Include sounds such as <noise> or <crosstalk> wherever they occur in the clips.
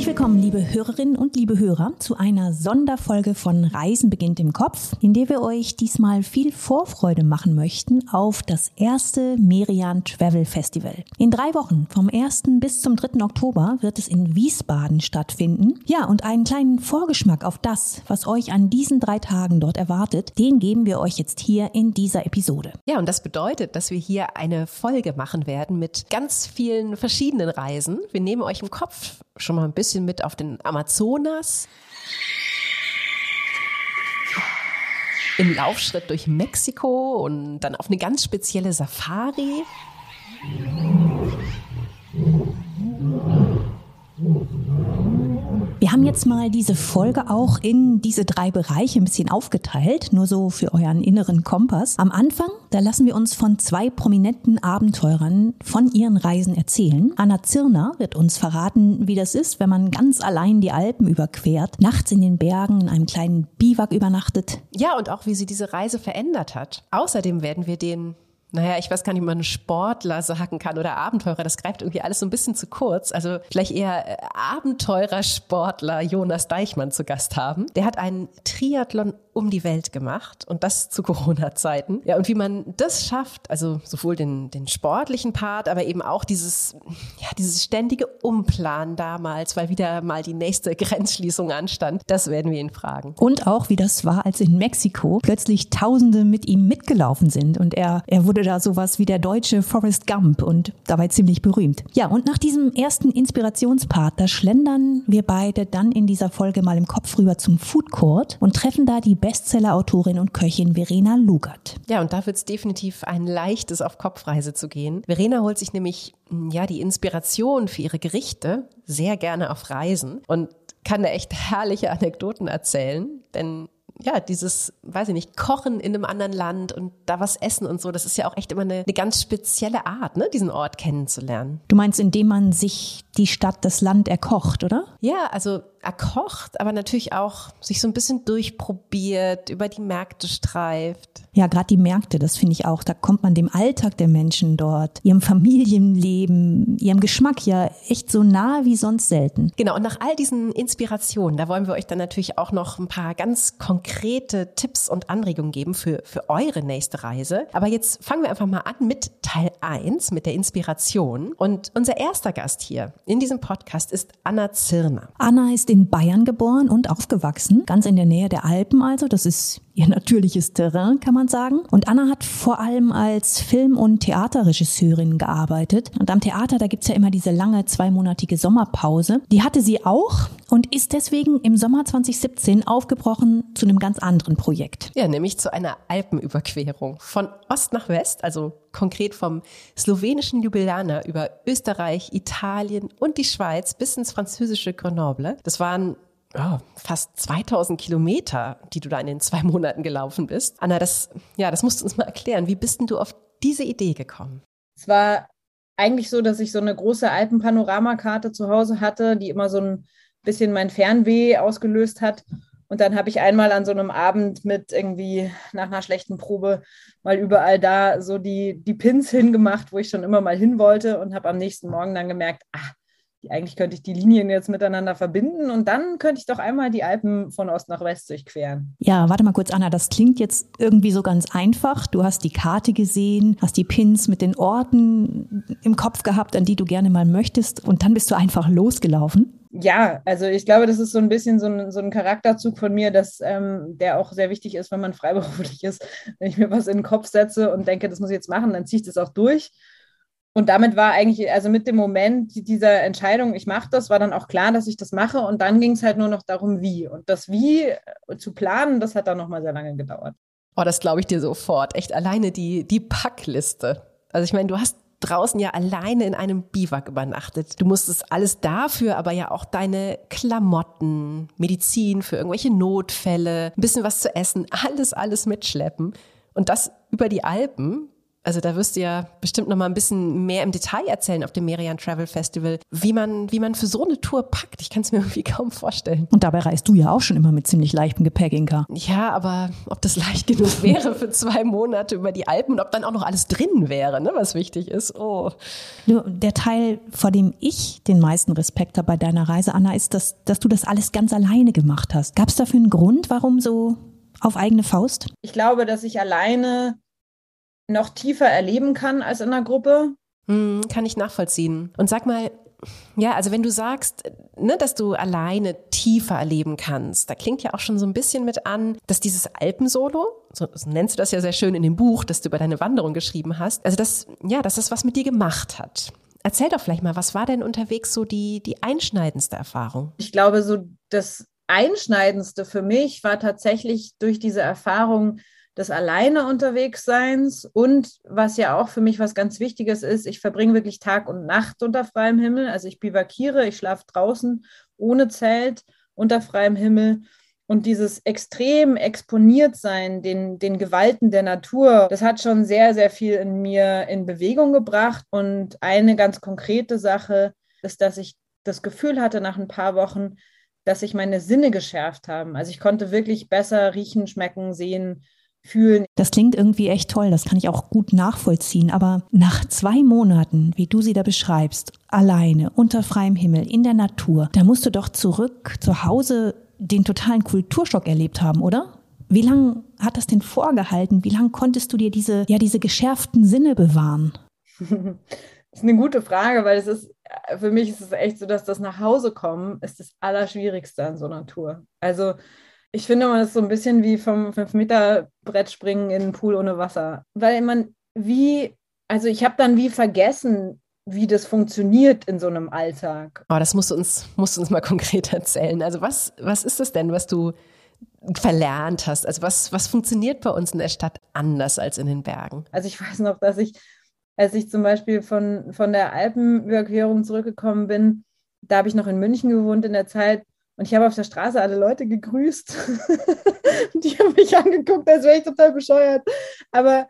Herzlich willkommen, liebe Hörerinnen und liebe Hörer, zu einer Sonderfolge von Reisen beginnt im Kopf, in der wir euch diesmal viel Vorfreude machen möchten auf das erste Merian Travel Festival. In drei Wochen, vom 1. bis zum 3. Oktober, wird es in Wiesbaden stattfinden. Ja, und einen kleinen Vorgeschmack auf das, was euch an diesen drei Tagen dort erwartet, den geben wir euch jetzt hier in dieser Episode. Ja, und das bedeutet, dass wir hier eine Folge machen werden mit ganz vielen verschiedenen Reisen. Wir nehmen euch im Kopf schon mal ein bisschen mit auf den Amazonas. Im Laufschritt durch Mexiko und dann auf eine ganz spezielle Safari. Wir haben jetzt mal diese Folge auch in diese drei Bereiche ein bisschen aufgeteilt, nur so für euren inneren Kompass. Am Anfang, da lassen wir uns von zwei prominenten Abenteurern von ihren Reisen erzählen. Anna Zirner wird uns verraten, wie das ist, wenn man ganz allein die Alpen überquert, nachts in den Bergen in einem kleinen Biwak übernachtet. Ja, und auch wie sie diese Reise verändert hat. Außerdem werden wir den naja, ich weiß gar nicht, ob man Sportler sagen kann oder Abenteurer. Das greift irgendwie alles so ein bisschen zu kurz. Also vielleicht eher äh, Abenteurersportler Jonas Deichmann zu Gast haben. Der hat einen Triathlon um die Welt gemacht und das zu <laughs> Corona-Zeiten. Ja, und wie man das schafft, also sowohl den, den sportlichen Part, aber eben auch dieses, ja, dieses ständige Umplanen damals, weil wieder mal die nächste <laughs> Grenzschließung anstand, das werden wir ihn fragen. Und auch, wie das war, als in Mexiko plötzlich Tausende mit ihm mitgelaufen sind und er, er wurde da sowas wie der deutsche Forrest Gump und dabei ziemlich berühmt. Ja, und nach diesem ersten Inspirationspart, da schlendern wir beide dann in dieser Folge mal im Kopf rüber zum Food Court und treffen da die Bestseller-Autorin und Köchin Verena Lugert. Ja, und da wird es definitiv ein leichtes auf Kopfreise zu gehen. Verena holt sich nämlich hm, ja die Inspiration für ihre Gerichte sehr gerne auf Reisen und kann da echt herrliche Anekdoten erzählen, denn ja, dieses, weiß ich nicht, Kochen in einem anderen Land und da was essen und so, das ist ja auch echt immer eine, eine ganz spezielle Art, ne, diesen Ort kennenzulernen. Du meinst, indem man sich die Stadt, das Land erkocht, oder? Ja, also erkocht, aber natürlich auch sich so ein bisschen durchprobiert, über die Märkte streift. Ja, gerade die Märkte, das finde ich auch. Da kommt man dem Alltag der Menschen dort, ihrem Familienleben, ihrem Geschmack ja echt so nah wie sonst selten. Genau, und nach all diesen Inspirationen, da wollen wir euch dann natürlich auch noch ein paar ganz konkrete Tipps und Anregungen geben für, für eure nächste Reise. Aber jetzt fangen wir einfach mal an mit Teil 1, mit der Inspiration. Und unser erster Gast hier in diesem Podcast ist Anna Zirner. Anna ist in Bayern geboren und aufgewachsen, ganz in der Nähe der Alpen also. Das ist ihr natürliches Terrain, kann man sagen. Und Anna hat vor allem als Film- und Theaterregisseurin gearbeitet. Und am Theater, da gibt's ja immer diese lange zweimonatige Sommerpause. Die hatte sie auch und ist deswegen im Sommer 2017 aufgebrochen zu einem ganz anderen Projekt. Ja, nämlich zu einer Alpenüberquerung. Von Ost nach West, also konkret vom slowenischen Ljubljana über Österreich, Italien und die Schweiz bis ins französische Grenoble. Das waren oh, fast 2000 Kilometer, die du da in den zwei Monaten gelaufen bist. Anna, das, ja, das musst du uns mal erklären. Wie bist denn du auf diese Idee gekommen? Es war eigentlich so, dass ich so eine große Alpenpanoramakarte zu Hause hatte, die immer so ein bisschen mein Fernweh ausgelöst hat. Und dann habe ich einmal an so einem Abend mit irgendwie nach einer schlechten Probe mal überall da so die, die Pins hingemacht, wo ich schon immer mal hin wollte und habe am nächsten Morgen dann gemerkt, ach, eigentlich könnte ich die Linien jetzt miteinander verbinden und dann könnte ich doch einmal die Alpen von Ost nach West durchqueren. Ja, warte mal kurz, Anna, das klingt jetzt irgendwie so ganz einfach. Du hast die Karte gesehen, hast die Pins mit den Orten im Kopf gehabt, an die du gerne mal möchtest und dann bist du einfach losgelaufen. Ja, also ich glaube, das ist so ein bisschen so ein, so ein Charakterzug von mir, dass ähm, der auch sehr wichtig ist, wenn man <laughs> freiberuflich ist. Wenn ich mir was in den Kopf setze und denke, das muss ich jetzt machen, dann ziehe ich das auch durch. Und damit war eigentlich, also mit dem Moment dieser Entscheidung, ich mache das, war dann auch klar, dass ich das mache. Und dann ging es halt nur noch darum, wie. Und das Wie äh, zu planen, das hat dann nochmal sehr lange gedauert. Oh, das glaube ich dir sofort. Echt alleine die, die Packliste. Also ich meine, du hast draußen ja alleine in einem Biwak übernachtet. Du musstest alles dafür, aber ja auch deine Klamotten, Medizin für irgendwelche Notfälle, ein bisschen was zu essen, <laughs> alles, alles mitschleppen. Und das über die Alpen Also da wirst du ja bestimmt noch mal ein bisschen mehr im Detail erzählen auf dem Merian Travel Festival, wie man, wie man für so eine Tour packt. Ich kann es mir <laughs> irgendwie kaum vorstellen. Und dabei reist du ja auch schon immer mit ziemlich leichtem Gepäck, Inka. Ja, aber ob das leicht genug <laughs> wäre für zwei Monate über die Alpen und ob dann auch noch alles drin wäre, ne, was wichtig ist. Oh. Der Teil, vor dem ich den meisten Respekt habe bei deiner Reise, Anna, ist, dass, dass du das alles ganz alleine gemacht hast. Gab es dafür einen Grund, warum so auf eigene Faust? Ich glaube, dass ich alleine noch tiefer erleben kann als in der Gruppe. Hm, kann ich nachvollziehen. Und sag mal, ja, also wenn du sagst, ne, dass du alleine tiefer erleben kannst, da klingt ja auch schon so ein bisschen mit an, dass dieses Alpensolo, so, so nennst du das ja sehr schön in dem Buch, das du über deine Wanderung geschrieben hast, also das, ja, dass das was mit dir gemacht hat. Erzähl doch vielleicht mal, was war denn unterwegs so die, die einschneidendste Erfahrung? Ich glaube, so das Einschneidendste für mich war tatsächlich durch diese Erfahrung, des alleine unterwegs Seins und was ja auch für mich was ganz Wichtiges ist, ich verbringe wirklich Tag und Nacht unter freiem Himmel. Also ich bivakiere, ich schlafe draußen ohne Zelt unter freiem Himmel. Und dieses extrem exponiert sein den, den Gewalten der Natur, das hat schon sehr, sehr viel in mir in Bewegung gebracht. Und eine ganz konkrete Sache ist, dass ich das Gefühl hatte nach ein paar Wochen, dass sich meine Sinne geschärft haben. Also ich konnte wirklich besser riechen, schmecken, sehen, fühlen. Das klingt irgendwie echt toll, das kann ich auch gut nachvollziehen. Aber nach zwei Monaten, wie du sie da beschreibst, alleine, unter freiem Himmel, in der Natur, da musst du doch zurück zu Hause den totalen Kulturschock erlebt haben, oder? Wie lange hat das denn vorgehalten? Wie lange konntest du dir diese, ja, diese geschärften Sinne bewahren? <laughs> Das ist eine gute Frage, weil es ist, für mich ist es echt so, dass das nach Hause kommen ist das Allerschwierigste an so einer Tour. Also ich finde, man ist so ein bisschen wie vom 5-Meter-Brett springen in einen Pool ohne Wasser. Weil man wie, also ich habe dann wie vergessen, wie das funktioniert in so einem Alltag. Oh, das musst du uns, musst du uns mal <laughs> konkret erzählen. Also was, was ist das denn, was du verlernt hast? Also was, was funktioniert bei uns in der Stadt anders als in den Bergen? Also ich <laughs> weiß noch, dass ich, als ich zum Beispiel von, von der Alpenüberquerung zurückgekommen bin, da habe ich noch in München gewohnt in der Zeit, und ich habe auf der Straße alle Leute gegrüßt. <laughs> die haben mich angeguckt, als wäre ich total bescheuert. Aber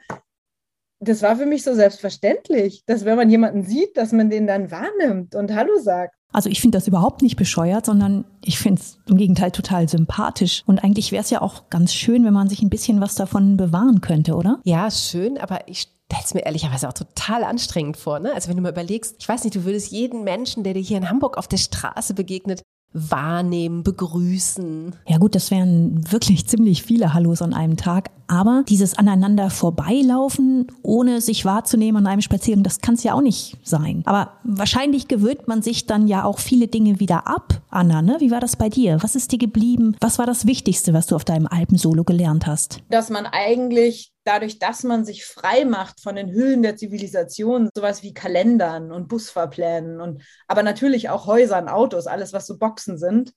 das war für mich so selbstverständlich, dass wenn man jemanden sieht, dass man den dann wahrnimmt und Hallo sagt. Also ich finde das überhaupt nicht bescheuert, sondern ich finde es im Gegenteil total sympathisch. Und eigentlich wäre es ja auch ganz schön, wenn man sich ein bisschen was davon bewahren könnte, oder? Ja, schön, aber ich stelle es mir ehrlicherweise auch total anstrengend vor. Ne? Also wenn du mal überlegst, ich weiß nicht, du würdest jeden Menschen, der dir hier in Hamburg auf der Straße begegnet, wahrnehmen, begrüßen. Ja gut, das wären wirklich ziemlich viele Hallos an einem Tag. Aber dieses aneinander vorbeilaufen, ohne sich wahrzunehmen an einem Spaziergang, das kann es ja auch nicht sein. Aber wahrscheinlich gewöhnt man sich dann ja auch viele Dinge wieder ab. Anna, ne? Wie war das bei dir? Was ist dir geblieben? Was war das Wichtigste, was du auf deinem Alpensolo gelernt hast? Dass man eigentlich dadurch, dass man sich frei macht von den Hüllen der Zivilisation, sowas wie Kalendern und Busfahrplänen und aber natürlich auch Häusern, Autos, alles, was so Boxen sind,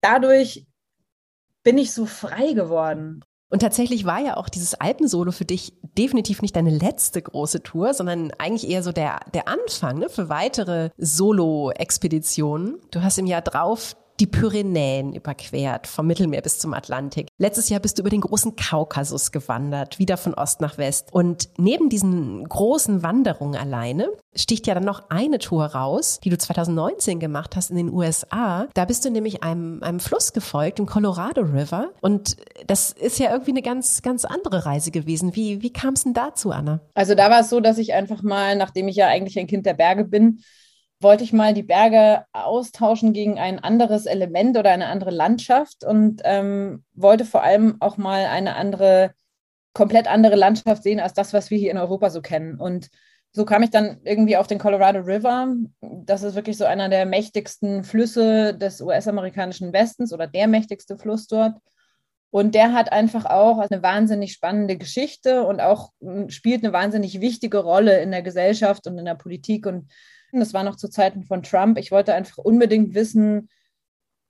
dadurch bin ich so frei geworden. Und tatsächlich war ja auch dieses Alpensolo für dich definitiv nicht deine letzte große Tour, sondern eigentlich eher so der, der Anfang ne, für weitere Solo-Expeditionen. Du hast im Jahr drauf die Pyrenäen überquert, vom Mittelmeer bis zum Atlantik. Letztes Jahr bist du über den großen Kaukasus gewandert, wieder von Ost nach West. Und neben diesen großen Wanderungen alleine sticht ja dann noch eine Tour raus, die du 2019 gemacht hast in den USA. Da bist du nämlich einem, einem Fluss gefolgt, dem Colorado River. Und das ist ja irgendwie eine ganz, ganz andere Reise gewesen. Wie, wie kam es denn dazu, Anna? Also da war es so, dass ich einfach mal, nachdem ich ja eigentlich ein Kind der Berge bin, wollte ich mal die Berge austauschen gegen ein anderes Element oder eine andere Landschaft und ähm, wollte vor allem auch mal eine andere, komplett andere Landschaft sehen als das, was wir hier in Europa so kennen. Und so kam ich dann irgendwie auf den Colorado River. Das ist wirklich so einer der mächtigsten Flüsse des US-amerikanischen Westens oder der mächtigste Fluss dort. Und der hat einfach auch eine wahnsinnig spannende Geschichte und auch spielt eine wahnsinnig wichtige Rolle in der Gesellschaft und in der Politik und das war noch zu Zeiten von Trump. Ich wollte einfach unbedingt wissen,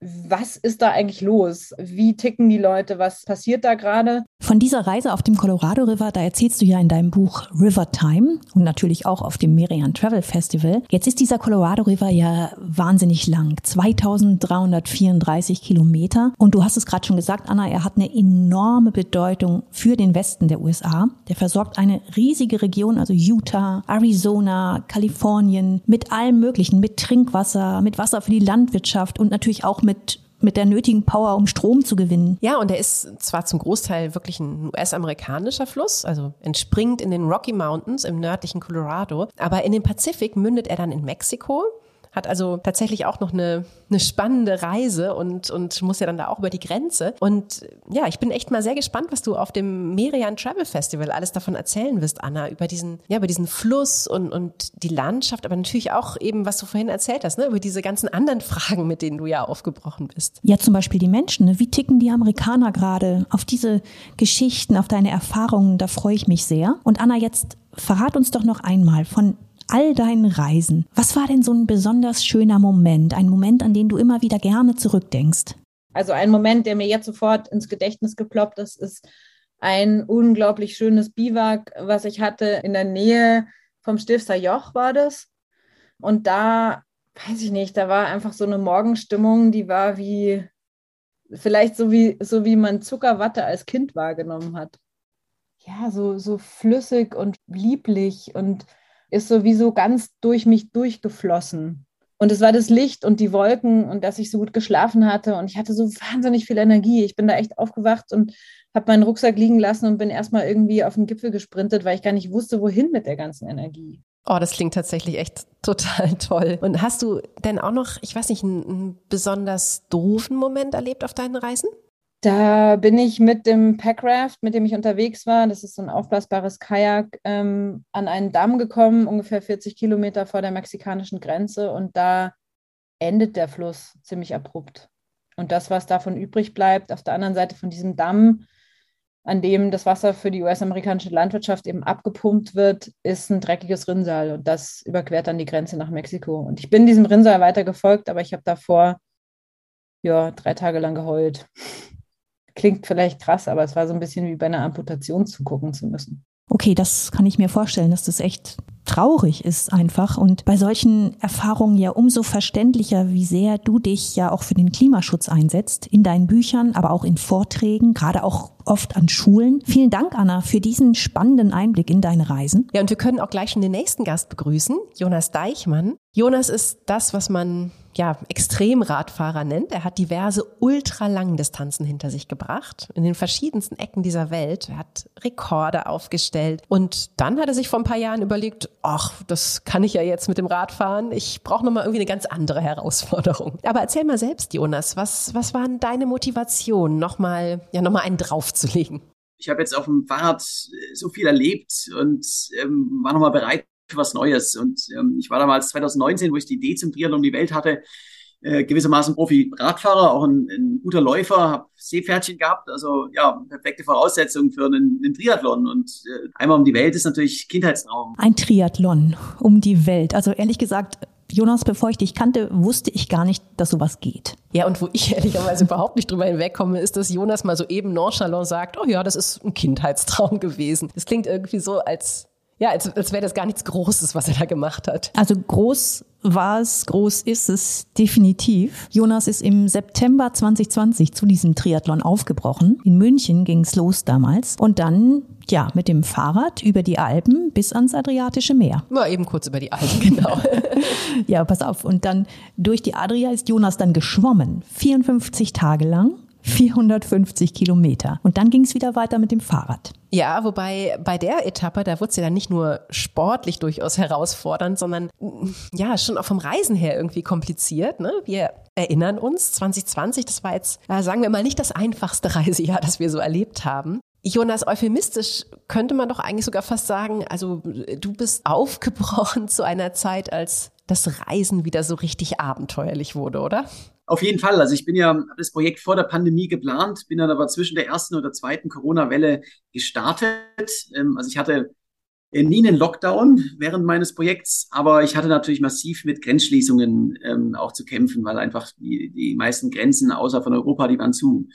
was ist da eigentlich los? Wie ticken die Leute? Was passiert da gerade? Von dieser Reise auf dem Colorado River, da erzählst du ja in deinem Buch River Time und natürlich auch auf dem Merian Travel Festival. Jetzt ist dieser Colorado River ja wahnsinnig lang, 2334 Kilometer. Und du hast es gerade schon gesagt, Anna, er hat eine enorme Bedeutung für den Westen der USA. Der versorgt eine riesige Region, also Utah, Arizona, Kalifornien, mit allem Möglichen, mit Trinkwasser, mit Wasser für die Landwirtschaft und natürlich auch mit mit der nötigen Power, um Strom zu gewinnen. Ja, und er ist zwar zum Großteil wirklich ein US-amerikanischer Fluss, also entspringt in den Rocky Mountains im nördlichen Colorado, aber in den Pazifik mündet er dann in Mexiko hat also tatsächlich auch noch eine, eine spannende Reise und, und muss ja dann da auch über die Grenze. Und ja, ich bin echt mal sehr gespannt, was du auf dem Merian Travel Festival alles davon erzählen wirst, Anna, über diesen, ja, über diesen Fluss und, und die Landschaft, aber natürlich auch eben, was du vorhin erzählt hast, ne, über diese ganzen anderen Fragen, mit denen du ja aufgebrochen bist. Ja, zum Beispiel die Menschen. Ne? Wie ticken die Amerikaner gerade? Auf diese Geschichten, auf deine Erfahrungen, da freue ich mich sehr. Und Anna, jetzt verrat uns doch noch einmal von all deinen Reisen, was war denn so ein besonders schöner Moment, ein Moment, an den du immer wieder gerne zurückdenkst? Also ein Moment, der mir jetzt sofort ins Gedächtnis geploppt ist, ist ein unglaublich schönes Biwak, was ich hatte in der Nähe vom Stifter Joch war das. Und da, weiß ich nicht, da war einfach so eine Morgenstimmung, die war wie, vielleicht so wie, so wie man Zuckerwatte als Kind wahrgenommen hat. Ja, so, so flüssig und lieblich und ist sowieso ganz durch mich durchgeflossen. Und es war das Licht und die Wolken und dass ich so gut geschlafen hatte und ich hatte so wahnsinnig viel Energie. Ich bin da echt aufgewacht und habe meinen Rucksack liegen lassen und bin erstmal irgendwie auf den Gipfel gesprintet, weil ich gar nicht wusste, wohin mit der ganzen Energie. Oh, das klingt tatsächlich echt <laughs> total toll. Und hast du denn auch noch, ich weiß nicht, einen, besonders doofen Moment erlebt auf deinen Reisen? Da bin ich mit dem Packraft, mit dem ich unterwegs war, das ist so ein aufblasbares Kajak, ähm, an einen Damm gekommen, ungefähr 40 Kilometer vor der mexikanischen Grenze. Und da endet der Fluss ziemlich abrupt. Und das, was davon übrig bleibt, auf der anderen Seite von diesem Damm, an dem das Wasser für die US-amerikanische Landwirtschaft eben abgepumpt wird, ist ein dreckiges Rinnsal. Und das überquert dann die Grenze nach Mexiko. Und ich bin diesem Rinnsal weiter gefolgt, aber ich habe davor ja, drei Tage lang geheult klingt vielleicht krass, aber es war so ein bisschen wie bei einer Amputation zugucken zu müssen. Okay, das kann ich mir vorstellen, dass das echt traurig ist einfach. Und bei solchen Erfahrungen ja umso verständlicher, wie sehr du dich ja auch für den Klimaschutz einsetzt, in deinen Büchern, aber auch in Vorträgen, gerade auch oft an Schulen. Vielen Dank, Anna, für diesen spannenden Einblick in deine Reisen. Ja, und wir können auch gleich schon den nächsten Gast begrüßen, Jonas Deichmann. Jonas ist das, was man ja, Extremradfahrer nennt. Er hat diverse Ultralangdistanzen hinter sich gebracht, in den verschiedensten Ecken dieser Welt. Er hat Rekorde aufgestellt. Und dann hat er sich vor ein paar Jahren überlegt, ach, das kann ich ja jetzt mit dem Radfahren. Ich brauche nochmal irgendwie eine ganz andere Herausforderung. Aber erzähl mal selbst, Jonas, was, was waren deine Motivationen, nochmal, ja, nochmal einen draufzulegen? Ich habe jetzt auf dem Fahrrad so viel erlebt und ähm, war nochmal bereit, was Neues. Und ähm, ich war damals 2019, wo ich die Idee zum Triathlon um die Welt hatte, äh, gewissermaßen Profi-Radfahrer, auch ein, ein guter Läufer, habe Seepferdchen gehabt, also ja, perfekte Voraussetzung für einen, einen Triathlon. Und äh, einmal um die Welt ist natürlich Kindheitstraum. Ein Triathlon um die Welt. Also ehrlich gesagt, Jonas, bevor ich dich kannte, wusste ich gar nicht, dass sowas geht. Ja, und wo ich <laughs> ehrlicherweise überhaupt nicht drüber hinwegkomme, ist, dass Jonas mal so eben nonchalant sagt, oh ja, das ist ein Kindheitstraum gewesen. Das klingt irgendwie so, als ja, als, als wäre das gar nichts Großes, was er da gemacht hat. Also groß war es, groß ist es definitiv. Jonas ist im September 2020 zu diesem Triathlon aufgebrochen. In München ging es los damals. Und dann, ja, mit dem Fahrrad über die Alpen bis ans Adriatische Meer. Mal eben kurz über die Alpen, genau. <laughs> ja, pass auf. Und dann durch die Adria ist Jonas dann geschwommen. 54 Tage lang 450 Kilometer. Und dann ging es wieder weiter mit dem Fahrrad. Ja, wobei bei der Etappe, da wurde es ja dann nicht nur sportlich durchaus herausfordernd, sondern ja, schon auch vom Reisen her irgendwie kompliziert. Ne? Wir erinnern uns, 2020, das war jetzt, sagen wir mal, nicht das einfachste <laughs> Reisejahr, das wir so erlebt haben. Jonas, euphemistisch könnte man doch eigentlich sogar fast sagen, also du bist aufgebrochen <laughs> zu einer Zeit, als das Reisen wieder so richtig abenteuerlich wurde, oder? Auf jeden Fall. Also ich bin ja das Projekt vor der Pandemie geplant, bin dann aber zwischen der ersten und der zweiten Corona-Welle gestartet. Ähm, also ich hatte äh, nie einen Lockdown während meines Projekts, aber ich hatte natürlich massiv mit Grenzschließungen ähm, auch zu kämpfen, weil einfach die, die meisten Grenzen außer von Europa, die waren zu.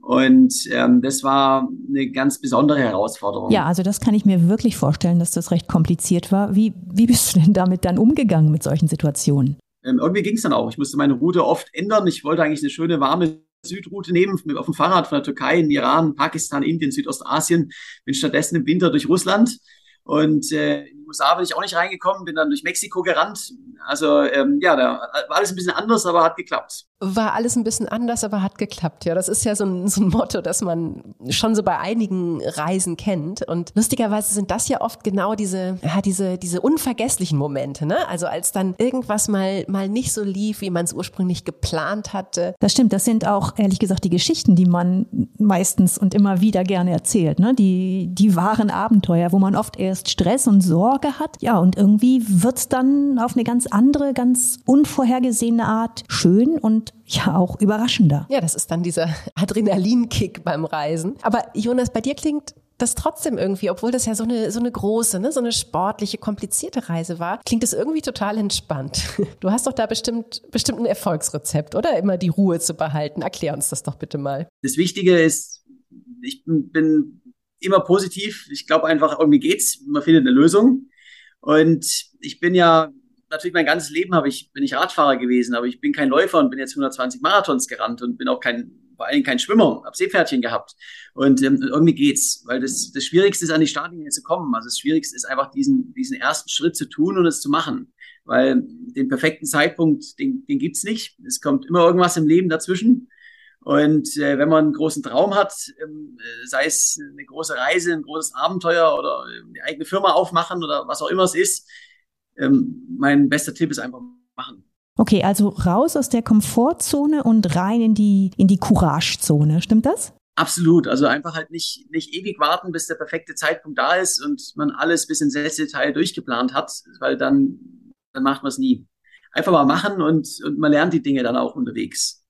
Und ähm, das war eine ganz besondere Herausforderung. Ja, also das kann ich mir wirklich vorstellen, dass das recht kompliziert war. Wie, wie bist du denn damit dann umgegangen mit solchen Situationen? Ähm, irgendwie ging es dann auch. Ich musste meine Route oft ändern. Ich wollte eigentlich eine schöne, warme Südroute nehmen, auf dem Fahrrad von der Türkei in Iran, Pakistan, Indien, Südostasien. Bin stattdessen im Winter durch Russland und äh, USA bin ich auch nicht reingekommen, bin dann durch Mexiko gerannt. Also ähm, ja, da war alles ein bisschen anders, aber hat geklappt. War alles ein bisschen anders, aber hat geklappt. Ja, das ist ja so ein, so ein Motto, das man schon so bei einigen Reisen kennt. Und lustigerweise sind das ja oft genau diese, ja, diese, diese unvergesslichen Momente. Ne? Also als dann irgendwas mal, mal nicht so lief, wie man es ursprünglich geplant hatte. Das stimmt. Das sind auch ehrlich gesagt die Geschichten, die man meistens und immer wieder gerne erzählt. Ne? Die, die wahren Abenteuer, wo man oft erst Stress und Sorge hat. Ja, und irgendwie wird's dann auf eine ganz andere, ganz unvorhergesehene Art schön und ja auch überraschender. Ja, das ist dann dieser <laughs> Adrenalinkick beim Reisen. Aber Jonas, bei dir klingt das trotzdem irgendwie, obwohl das ja so eine, so eine große, ne, so eine sportliche, komplizierte Reise war, klingt es irgendwie total entspannt. <laughs> Du hast doch da bestimmt, bestimmt ein Erfolgsrezept, oder? Immer die Ruhe zu behalten. Erklär uns das doch bitte mal. Das Wichtige ist, ich bin immer positiv. Ich glaube einfach, irgendwie geht's. Man findet eine Lösung. Und ich bin ja natürlich mein ganzes Leben habe ich, bin ich Radfahrer gewesen, aber ich bin kein Läufer und bin jetzt 120 Marathons gerannt und bin auch kein, vor allem kein Schwimmer, habe Seepferdchen gehabt. Und ähm, irgendwie geht's, weil das, das Schwierigste ist, an die Startlinie zu kommen. Also das Schwierigste ist einfach, diesen, diesen ersten Schritt zu tun und es zu machen. Weil den perfekten Zeitpunkt, den, den gibt's nicht. Es kommt immer irgendwas im Leben dazwischen. Und äh, wenn man einen großen Traum hat, ähm, äh, sei es eine große Reise, ein großes Abenteuer oder eine eigene Firma aufmachen oder was auch immer es ist, ähm, mein bester Tipp ist einfach machen. Okay, also raus aus der Komfortzone und rein in die, in die Couragezone. Stimmt das? Absolut. Also einfach halt nicht, nicht ewig warten, bis der perfekte Zeitpunkt da ist und man alles bis ins letzte Detail durchgeplant hat, weil dann, dann macht man es nie. Einfach mal machen und, und man lernt die Dinge dann auch unterwegs.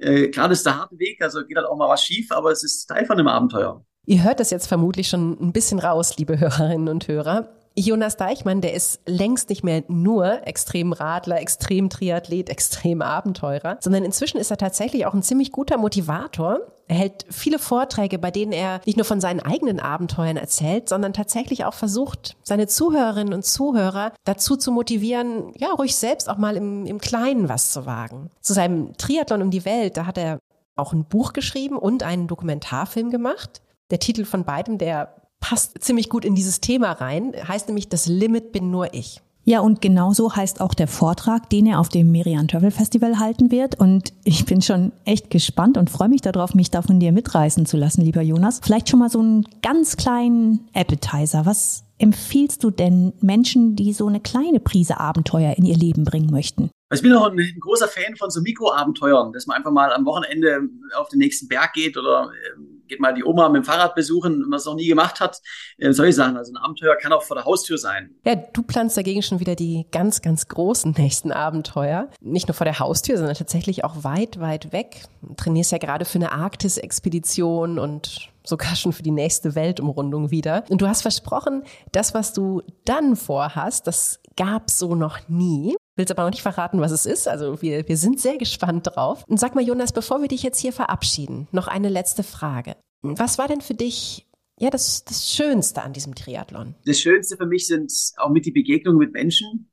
Äh, klar, ist der harte Weg, also geht halt auch mal was schief, aber es ist Teil von einem Abenteuer. Ihr hört das jetzt vermutlich schon ein bisschen raus, liebe Hörerinnen und Hörer. Jonas Deichmann, der ist längst nicht mehr nur Extremradler, Extrem-Triathlet, Extrem-Abenteurer, sondern inzwischen ist er tatsächlich auch ein ziemlich guter Motivator. Er hält viele Vorträge, bei denen er nicht nur von seinen eigenen Abenteuern erzählt, sondern tatsächlich auch versucht, seine Zuhörerinnen und Zuhörer dazu zu motivieren, ja, ruhig selbst auch mal im, im Kleinen was zu wagen. Zu seinem Triathlon um die Welt, da hat er auch ein Buch geschrieben und einen Dokumentarfilm gemacht. Der Titel von beidem, der passt ziemlich gut in dieses Thema rein. Heißt nämlich, das Limit bin nur ich. Ja, und genauso heißt auch der Vortrag, den er auf dem Merian Travel Festival halten wird. Und ich bin schon echt gespannt und freue mich darauf, mich da von dir mitreißen zu lassen, lieber Jonas. Vielleicht schon mal so einen ganz kleinen Appetizer. Was empfiehlst du denn Menschen, die so eine kleine Prise Abenteuer in ihr Leben bringen möchten? Also ich bin auch ein, ein großer Fan von so Mikroabenteuern, dass man einfach mal am Wochenende auf den nächsten Berg geht oder ähm, geht mal die Oma mit dem Fahrrad besuchen, wenn man es noch nie gemacht hat. Äh, soll ich sagen, also ein Abenteuer kann auch vor der Haustür sein. Ja, du planst dagegen schon wieder die ganz, ganz großen nächsten Abenteuer. Nicht nur vor der Haustür, sondern tatsächlich auch weit, weit weg. Du trainierst ja gerade für eine Arktis-Expedition und sogar schon für die nächste Weltumrundung wieder. Und du hast versprochen, das, was du dann vorhast, das gab's so noch nie. Willst aber noch nicht verraten, was es ist. Also wir, wir sind sehr gespannt drauf. Und sag mal, Jonas, bevor wir dich jetzt hier verabschieden, noch eine letzte Frage. Was war denn für dich ja das, das Schönste an diesem Triathlon? Das Schönste für mich sind auch mit die Begegnungen mit Menschen.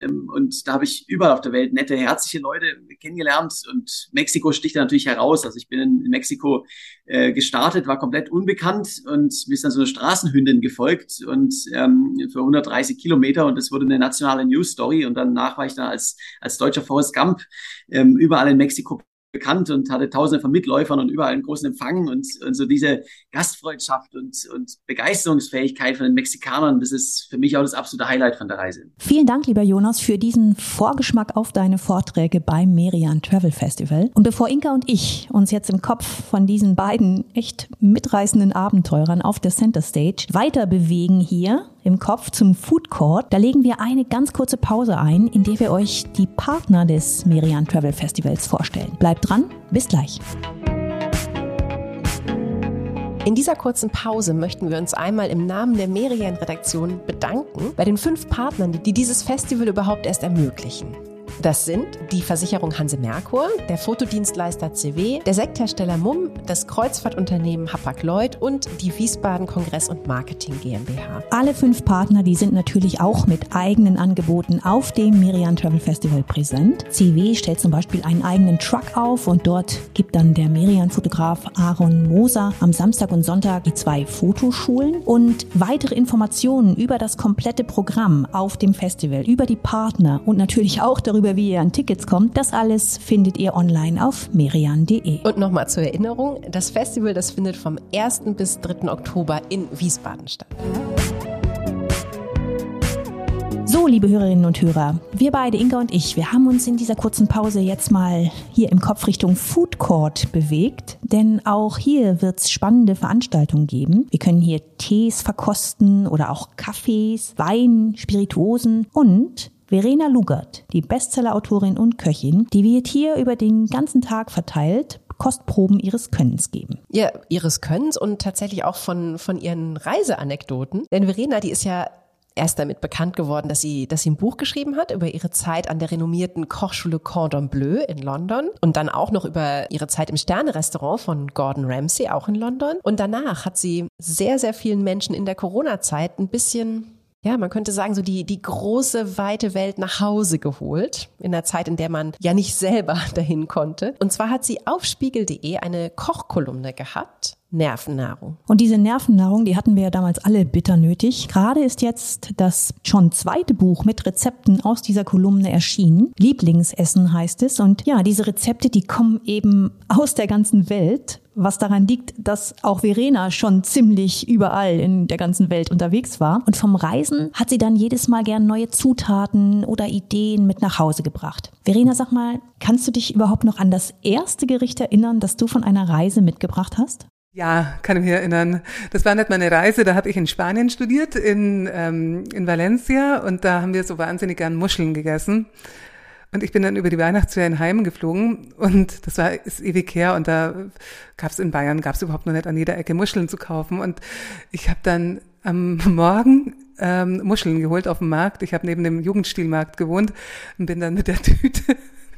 Ähm, und da habe ich überall auf der Welt nette, herzliche Leute kennengelernt. Und Mexiko sticht da natürlich heraus. Also ich bin in Mexiko äh, gestartet, war komplett unbekannt und mir ist dann so eine Straßenhündin gefolgt und ähm, für 130 Kilometer und das wurde eine nationale News Story. Und danach war ich dann als, als deutscher Forrest Gump ähm, überall in Mexiko bekannt und hatte tausende von Mitläufern und überall einen großen Empfang und, und so diese Gastfreundschaft und, und Begeisterungsfähigkeit von den Mexikanern, das ist für mich auch das absolute Highlight von der Reise. Vielen Dank, lieber Jonas, für diesen Vorgeschmack auf deine Vorträge beim Merian Travel Festival. Und bevor Inka und ich uns jetzt im Kopf von diesen beiden echt mitreißenden Abenteurern auf der Center Stage weiter bewegen hier, im Kopf zum Food Court. Da legen wir eine ganz kurze Pause ein, in der wir euch die Partner des Merian Travel Festivals vorstellen. Bleibt dran, bis gleich. In dieser kurzen Pause möchten wir uns einmal im Namen der Merian-Redaktion bedanken bei den fünf Partnern, die dieses Festival überhaupt erst ermöglichen. Das sind die Versicherung Hanse Merkur, der Fotodienstleister CW, der Sekthersteller Mumm, das Kreuzfahrtunternehmen Hapag-Lloyd und die Wiesbaden Kongress und Marketing GmbH. Alle fünf Partner, die sind natürlich auch mit eigenen Angeboten auf dem Merian Travel Festival präsent. CW stellt zum Beispiel einen eigenen Truck auf und dort gibt dann der Merian-Fotograf Aaron Moser am Samstag und Sonntag die zwei Fotoschulen und weitere Informationen über das komplette Programm auf dem Festival, über die Partner und natürlich auch darüber, darüber, wie ihr an Tickets kommt, das alles findet ihr online auf merian.de. Und nochmal zur Erinnerung, das Festival, das findet vom 1. bis 3. Oktober in Wiesbaden statt. So, liebe Hörerinnen und Hörer, wir beide, Inga und ich, wir haben uns in dieser kurzen Pause jetzt mal hier im Kopf Richtung Food Court bewegt, denn auch hier wird es spannende Veranstaltungen geben. Wir können hier Tees verkosten oder auch Kaffees, Wein, Spirituosen und Verena Lugert, die Bestsellerautorin und Köchin, die wird hier über den ganzen Tag verteilt Kostproben ihres Könnens geben. Ja, ihres Könnens und tatsächlich auch von, von ihren Reiseanekdoten. Denn Verena, die ist ja erst damit bekannt geworden, dass sie, dass sie ein Buch geschrieben hat über ihre Zeit an der renommierten Kochschule Cordon Bleu in London und dann auch noch über ihre Zeit im Sterne-Restaurant von Gordon Ramsay, auch in London. Und danach hat sie sehr, sehr vielen Menschen in der Corona-Zeit ein bisschen ja, man könnte sagen, so die, die große, weite Welt nach Hause geholt, in der Zeit, in der man ja nicht selber <laughs> dahin konnte. Und zwar hat sie auf spiegel.de eine Kochkolumne gehabt. Nervennahrung. Und diese Nervennahrung, die hatten wir ja damals alle bitter nötig. Gerade ist jetzt das schon zweite Buch mit Rezepten aus dieser Kolumne erschienen. Lieblingsessen heißt es. Und ja, diese Rezepte, die kommen eben aus der ganzen Welt was daran liegt, dass auch Verena schon ziemlich überall in der ganzen Welt unterwegs war. Und vom Reisen hat sie dann jedes Mal gern neue Zutaten oder Ideen mit nach Hause gebracht. Verena, sag mal, kannst du dich überhaupt noch an das erste Gericht erinnern, das du von einer Reise mitgebracht hast? Ja, kann ich mich erinnern. Das war nicht meine Reise, da habe ich in Spanien studiert, in, ähm, in Valencia und da haben wir so wahnsinnig gern Muscheln gegessen. Und ich bin dann über die Weihnachtsferien heimgeflogen und das war ist ewig her und da gab es in Bayern, gab es überhaupt noch nicht an jeder Ecke Muscheln zu kaufen. Und ich habe dann am Morgen ähm, Muscheln geholt auf dem Markt. Ich habe neben dem Jugendstilmarkt gewohnt und bin dann mit der Tüte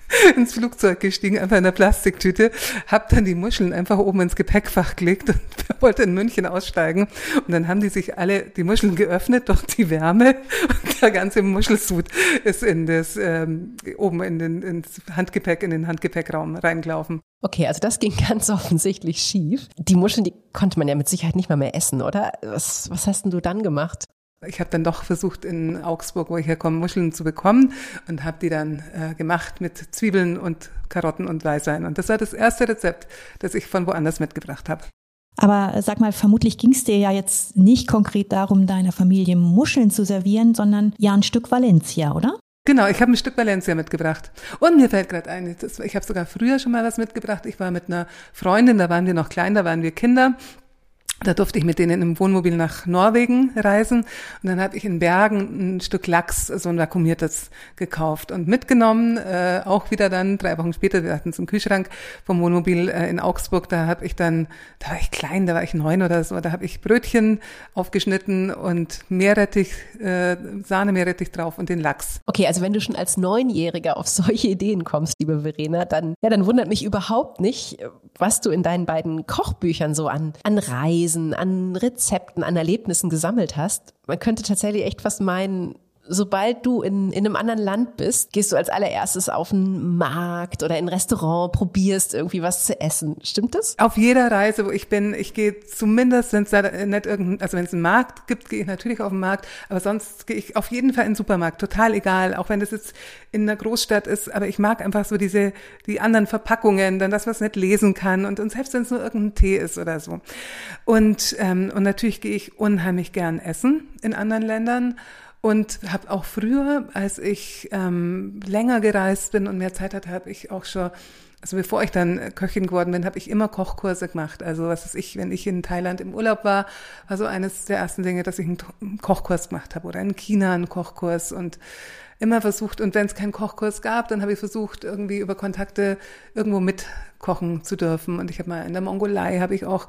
<laughs> ins Flugzeug gestiegen, einfach in einer Plastiktüte, hab dann die Muscheln einfach oben ins Gepäckfach gelegt und <laughs> wollte in München aussteigen. Und dann haben die sich alle die Muscheln geöffnet durch die Wärme und der ganze Muschelsud ist in das ähm, oben in den ins Handgepäck in den Handgepäckraum reingelaufen. Okay, also das ging <laughs> ganz offensichtlich schief. Die Muscheln, die konnte man ja mit Sicherheit nicht mal mehr essen, oder? Was, was hast denn du dann gemacht? Ich habe dann doch versucht, in Augsburg, wo ich herkomme, Muscheln zu bekommen und habe die dann äh, gemacht mit Zwiebeln und Karotten und Weißwein. Und das war das erste Rezept, das ich von woanders mitgebracht habe. Aber äh, sag mal, vermutlich ging es dir ja jetzt nicht konkret darum, deiner Familie Muscheln zu servieren, sondern ja ein Stück Valencia, oder? Genau, ich habe ein Stück Valencia mitgebracht. Und mir fällt gerade ein, ich habe sogar früher schon mal was mitgebracht. Ich war mit einer Freundin, da waren wir noch klein, da waren wir Kinder. Da durfte ich mit denen im Wohnmobil nach Norwegen reisen und dann habe ich in Bergen ein Stück Lachs, so ein vakuumiertes, gekauft und mitgenommen. Äh, auch wieder dann drei Wochen später, wir hatten es im Kühlschrank vom Wohnmobil äh, in Augsburg. Da habe ich dann, da war ich klein, da war ich neun oder so, da habe ich Brötchen aufgeschnitten und Meerrettich, äh, Sahne-Meerrettich drauf und den Lachs. Okay, also wenn du schon als Neunjähriger auf solche Ideen kommst, liebe Verena, dann ja, dann wundert mich überhaupt nicht, was du in deinen beiden Kochbüchern so an an Reisen Lesen, an Rezepten, an Erlebnissen gesammelt hast. Man könnte tatsächlich echt fast meinen, sobald du in, in einem anderen Land bist, gehst du als allererstes auf einen Markt oder in ein Restaurant, probierst irgendwie was zu essen. Stimmt das? Auf jeder Reise, wo ich bin, ich gehe zumindest, wenn es da nicht irgendein, also wenn es einen Markt gibt, gehe ich natürlich auf den Markt, aber sonst gehe ich auf jeden Fall in den Supermarkt, total egal, auch wenn das jetzt in einer Großstadt ist, aber ich mag einfach so diese, die anderen Verpackungen, dann das, was nicht lesen kann und, und selbst wenn es nur irgendein Tee ist oder so. Und, ähm, und natürlich gehe ich unheimlich gern essen in anderen Ländern und habe auch früher, als ich ähm, länger gereist bin und mehr Zeit hatte, habe ich auch schon, also bevor ich dann Köchin geworden bin, habe ich immer Kochkurse gemacht. Also was ist ich, wenn ich in Thailand im Urlaub war, war so eines der ersten Dinge, dass ich einen Kochkurs gemacht habe oder in China einen Kochkurs und immer versucht, und wenn es keinen Kochkurs gab, dann habe ich versucht, irgendwie über Kontakte irgendwo mitkochen zu dürfen. Und ich habe mal in der Mongolei habe ich auch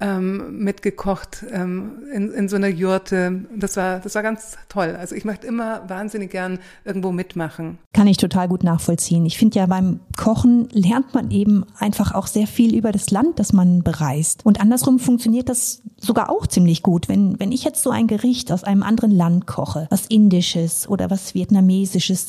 ähm, mitgekocht ähm, in, in so einer Jurte. Das war, das war ganz toll. Also ich möchte immer wahnsinnig gern irgendwo mitmachen. Kann ich total gut nachvollziehen. Ich finde ja beim Kochen lernt man eben einfach auch sehr viel über das Land, das man bereist. Und andersrum funktioniert das sogar auch ziemlich gut. Wenn, wenn ich jetzt so ein Gericht aus einem anderen Land koche, was Indisches oder was Vietnamesisches,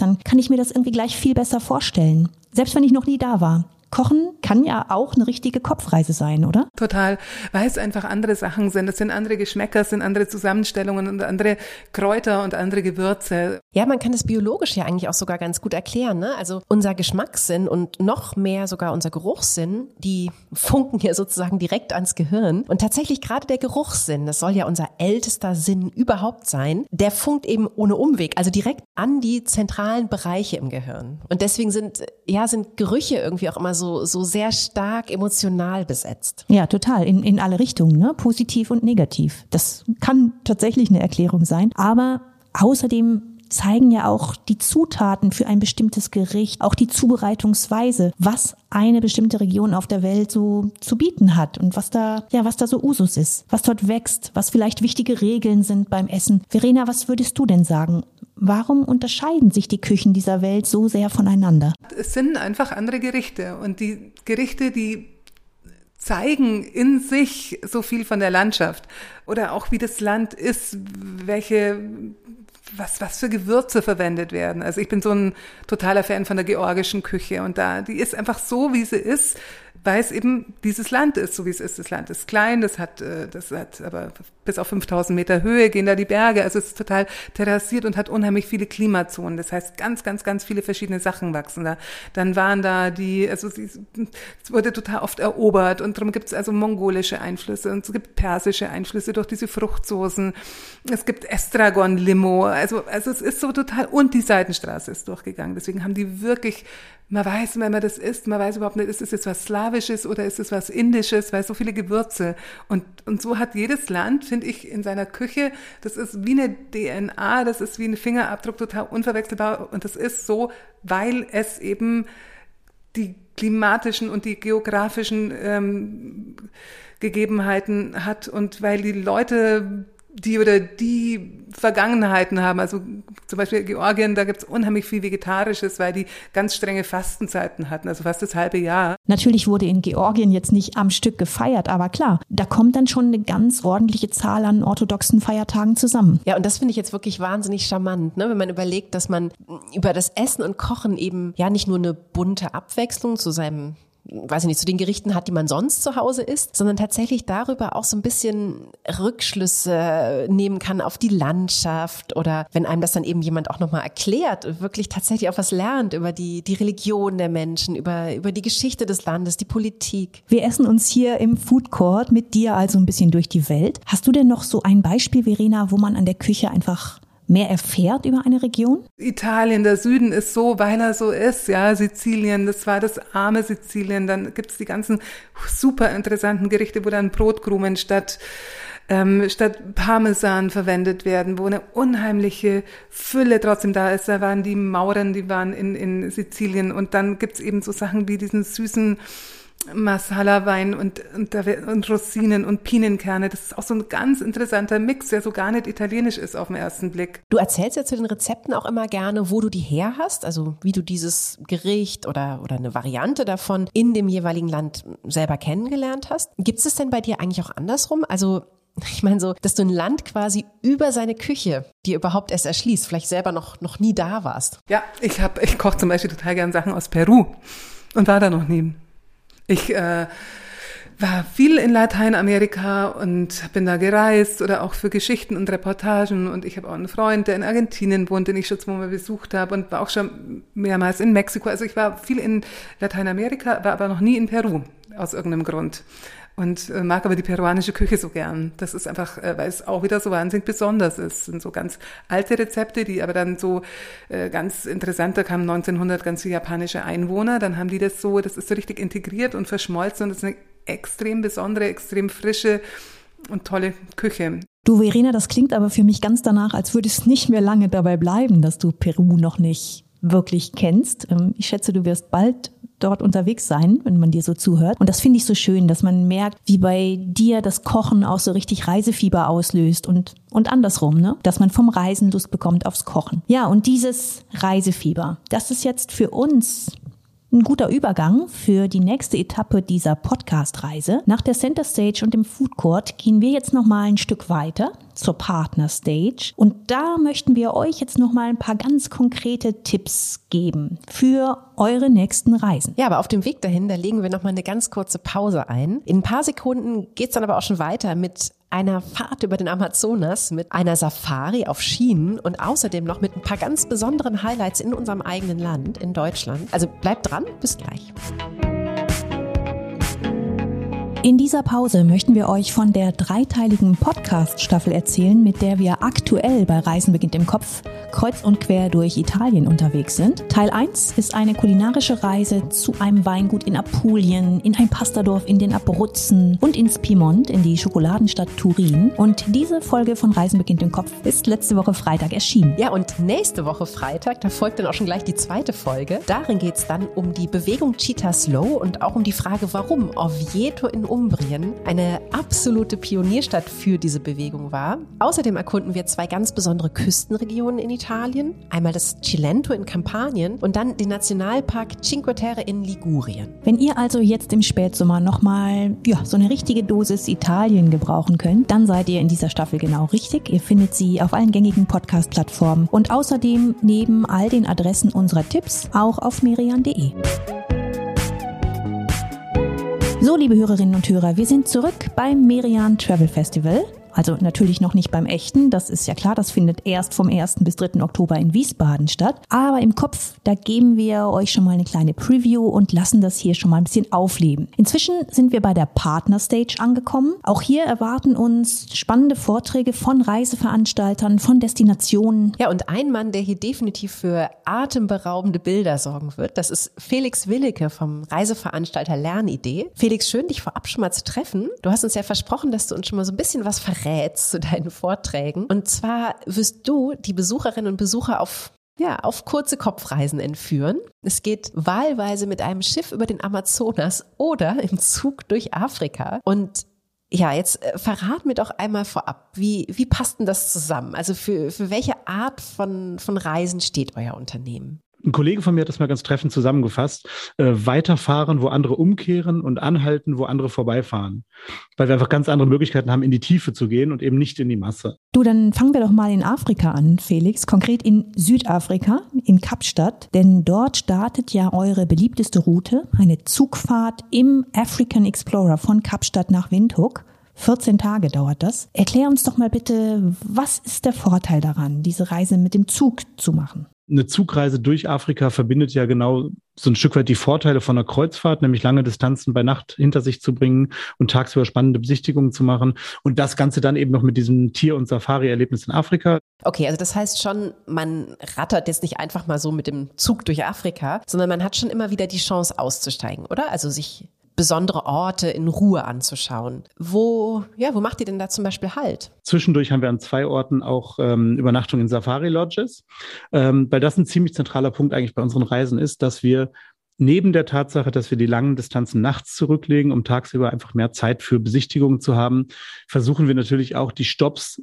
dann kann ich mir das irgendwie gleich viel besser vorstellen. Selbst wenn ich noch nie da war. Kochen kann ja auch eine richtige Kopfreise sein, oder? Total, weil es einfach andere Sachen sind. Es sind andere Geschmäcker, es sind andere Zusammenstellungen und andere Kräuter und andere Gewürze. Ja, man kann es biologisch ja eigentlich auch sogar ganz gut erklären. Ne? Also unser Geschmackssinn und noch mehr sogar unser Geruchssinn, die funken hier sozusagen direkt ans Gehirn. Und tatsächlich gerade der Geruchssinn, das soll ja unser ältester Sinn überhaupt sein, der funkt eben ohne Umweg, also direkt an die zentralen Bereiche im Gehirn. Und deswegen sind, ja, sind Gerüche irgendwie auch immer so so, sehr stark emotional besetzt. Ja, total. In, in alle Richtungen, ne? positiv und negativ. Das kann tatsächlich eine Erklärung sein. Aber außerdem zeigen ja auch die Zutaten für ein bestimmtes Gericht, auch die Zubereitungsweise, was eine bestimmte Region auf der Welt so zu bieten hat und was da, ja, was da so Usus ist, was dort wächst, was vielleicht wichtige Regeln sind beim Essen. Verena, was würdest du denn sagen? Warum unterscheiden sich die Küchen dieser Welt so sehr voneinander? Es sind einfach andere Gerichte und die Gerichte, die zeigen in sich so viel von der Landschaft oder auch wie das Land ist, welche was, was für Gewürze verwendet werden. Also ich bin so ein totaler Fan von der georgischen Küche und da, die ist einfach so, wie sie ist, weil es eben dieses Land ist, so wie es ist. Das Land ist klein, das hat, äh, das hat aber bis auf 5000 Meter Höhe gehen da die Berge. Also es ist total terrassiert und hat unheimlich viele Klimazonen. Das heißt, ganz, ganz, ganz viele verschiedene Sachen wachsen da. Dann waren da die, also es wurde total oft erobert und darum gibt es also mongolische Einflüsse und es gibt persische Einflüsse durch diese Fruchtsoßen. Es gibt Estragon-Limo. Also, also es ist so total, und die Seitenstraße ist durchgegangen. Deswegen haben die wirklich man weiß, wenn man das isst, man weiß überhaupt nicht, ist es jetzt was Slawisches oder ist es was Indisches, weil so viele Gewürze. Und, und so hat jedes Land, finde ich, in seiner Küche, das ist wie eine DNA, das ist wie ein Fingerabdruck, total unverwechselbar. Und das ist so, weil es eben die klimatischen und die geografischen ähm, Gegebenheiten hat und weil die Leute die oder die Vergangenheiten haben. Also zum Beispiel Georgien, da gibt's unheimlich viel Vegetarisches, weil die ganz strenge Fastenzeiten hatten, also fast das halbe Jahr. Natürlich wurde in Georgien jetzt nicht am Stück gefeiert, aber klar, da kommt dann schon eine ganz ordentliche Zahl an orthodoxen Feiertagen zusammen. Ja, und das finde ich jetzt wirklich wahnsinnig charmant, ne? wenn man überlegt, dass man über das Essen und Kochen eben ja nicht nur eine bunte Abwechslung zu seinem weiß ich nicht, zu den Gerichten hat, die man sonst zu Hause isst, sondern tatsächlich darüber auch so ein bisschen Rückschlüsse nehmen kann auf die Landschaft oder wenn einem das dann eben jemand auch nochmal erklärt, wirklich tatsächlich auch was lernt über die, die Religion der Menschen, über, über die Geschichte des Landes, die Politik. Wir essen uns hier im Food Court mit dir also ein bisschen durch die Welt. Hast du denn noch so ein Beispiel, Verena, wo man an der Küche einfach mehr erfährt über eine Region? Italien, der Süden ist so, weil er so ist, ja, Sizilien, das war das arme Sizilien, dann gibt's die ganzen super interessanten Gerichte, wo dann Brotkrumen statt ähm, statt Parmesan verwendet werden, wo eine unheimliche Fülle trotzdem da ist. Da waren die Mauren, die waren in, in Sizilien und dann gibt's eben so Sachen wie diesen süßen Masala-Wein und, und, und Rosinen und Pinienkerne. Das ist auch so ein ganz interessanter Mix, der so gar nicht italienisch ist auf den ersten Blick. Du erzählst ja zu den Rezepten auch immer gerne, wo du die her hast, also wie du dieses Gericht oder, oder eine Variante davon in dem jeweiligen Land selber kennengelernt hast. Gibt es denn bei dir eigentlich auch andersrum? Also <laughs> ich meine so, dass du ein Land quasi über seine Küche dir überhaupt erst erschließt, vielleicht selber noch, noch nie da warst. Ja, ich habe, ich koche zum Beispiel total gern Sachen aus Peru und war da noch nie. Ich äh, war viel in Lateinamerika und bin da gereist oder auch für Geschichten und Reportagen. Und ich habe auch einen Freund, der in Argentinien wohnt, den ich schon zweimal besucht habe und war auch schon mehrmals in Mexiko. Also ich war viel in Lateinamerika, war aber noch nie in Peru aus irgendeinem Grund und äh, mag aber die peruanische Küche so gern. Das ist einfach, äh, weil es auch wieder so wahnsinnig besonders ist. Sind so ganz alte Rezepte, die aber dann so äh, ganz interessant, da kamen 1900 ganz viele japanische Einwohner, dann haben die das so, das ist so richtig integriert und verschmolzen und das ist eine extrem besondere, extrem frische und tolle Küche. Du, Verena, das klingt aber für mich ganz danach, als würde es nicht mehr lange dabei bleiben, dass du Peru noch nicht wirklich kennst. Ähm, ich schätze, du wirst bald dort unterwegs sein, wenn man dir so zuhört. Und das finde ich so schön, dass man merkt, wie bei dir das Kochen auch so richtig Reisefieber auslöst und, und andersrum, ne? Dass man vom Reisen Lust bekommt aufs Kochen. Ja, und dieses Reisefieber, das ist jetzt für uns ein guter Übergang für die nächste Etappe dieser Podcast-Reise. Nach der Center Stage und dem Food Court gehen wir jetzt noch mal ein Stück weiter zur Partner Stage und da möchten wir euch jetzt noch mal ein paar ganz konkrete Tipps geben für eure nächsten Reisen. Ja, aber auf dem Weg dahin, da legen wir noch mal eine ganz kurze Pause ein. In ein paar Sekunden geht's dann aber auch schon weiter mit einer Fahrt über den Amazonas, mit einer Safari auf Schienen und außerdem noch mit ein paar ganz besonderen Highlights in unserem eigenen Land, in Deutschland. Also bleibt dran, bis gleich. In dieser Pause möchten wir euch von der dreiteiligen Podcast-Staffel erzählen, mit der wir aktuell bei Reisen beginnt im Kopf kreuz und quer durch Italien unterwegs sind. Teil 1 ist eine kulinarische Reise zu einem Weingut in Apulien, in ein Pastadorf in den Abruzzen und ins Piemont, in die Schokoladenstadt Turin. Und diese Folge von Reisen beginnt im Kopf ist letzte Woche Freitag erschienen. Ja, und nächste Woche Freitag, da folgt dann auch schon gleich die zweite Folge. Darin geht es dann um die Bewegung Cheetah Slow und auch um die Frage, warum Oviedo in Umbrien eine absolute Pionierstadt für diese Bewegung war. Außerdem erkunden wir zwei ganz besondere Küstenregionen in Italien, einmal das Cilento in Kampanien und dann den Nationalpark Cinque Terre in Ligurien. Wenn ihr also jetzt im Spätsommer nochmal ja, so eine richtige Dosis Italien gebrauchen könnt, dann seid ihr in dieser Staffel genau richtig. Ihr findet sie auf allen gängigen Podcast-Plattformen und außerdem neben all den Adressen unserer Tipps auch auf merian.de. So, liebe Hörerinnen und Hörer, wir sind zurück beim Merian Travel Festival. Also natürlich noch nicht beim echten, das ist ja klar, das findet erst vom 1. bis 3. Oktober in Wiesbaden statt. Aber im Kopf, da geben wir euch schon mal eine kleine Preview und lassen das hier schon mal ein bisschen aufleben. Inzwischen sind wir bei der Partner Stage angekommen. Auch hier erwarten uns spannende Vorträge von Reiseveranstaltern, von Destinationen. Ja, und ein Mann, der hier definitiv für atemberaubende Bilder sorgen wird, das ist Felix Willicke vom Reiseveranstalter Lernidee. Felix, schön, dich vorab schon mal zu treffen. Du hast uns ja versprochen, dass du uns schon mal so ein bisschen was verrätst verrätst zu deinen Vorträgen. Und zwar wirst du die Besucherinnen und Besucher auf ja, auf kurze Kopfreisen entführen. Es geht wahlweise mit einem Schiff über den Amazonas oder im Zug durch Afrika. Und ja, jetzt äh, verrat mir doch einmal vorab, wie, wie passt denn das zusammen? Also für, für welche Art von, von Reisen steht euer Unternehmen? Ein Kollege von mir hat das mal ganz treffend zusammengefasst, äh, weiterfahren, wo andere umkehren und anhalten, wo andere vorbeifahren. Weil wir einfach ganz andere Möglichkeiten haben, in die Tiefe zu gehen und eben nicht in die Masse. Du, dann fangen wir doch mal in Afrika an, Felix, konkret in Südafrika, in Kapstadt, denn dort startet ja eure beliebteste Route, eine Zugfahrt im African Explorer von Kapstadt nach Windhoek. 14 Tage dauert das. Erklär uns doch mal bitte, was ist der Vorteil daran, diese Reise mit dem Zug zu machen? Eine Zugreise durch Afrika verbindet ja genau so ein Stück weit die Vorteile von einer Kreuzfahrt, nämlich lange Distanzen bei Nacht hinter sich zu bringen und tagsüber spannende Besichtigungen zu machen und das Ganze dann eben noch mit diesem Tier- und Safari-Erlebnis in Afrika. Okay, also das heißt schon, man rattert jetzt nicht einfach mal so mit dem Zug durch Afrika, sondern man hat schon immer wieder die Chance auszusteigen, oder? Also sich besondere Orte in Ruhe anzuschauen. Wo, ja, wo macht ihr denn da zum Beispiel Halt? Zwischendurch haben wir an zwei Orten auch ähm, Übernachtung in Safari-Lodges, ähm, weil das ein ziemlich zentraler Punkt eigentlich bei unseren Reisen ist, dass wir neben der Tatsache, dass wir die langen Distanzen nachts zurücklegen, um tagsüber einfach mehr Zeit für Besichtigungen zu haben, versuchen wir natürlich auch die Stops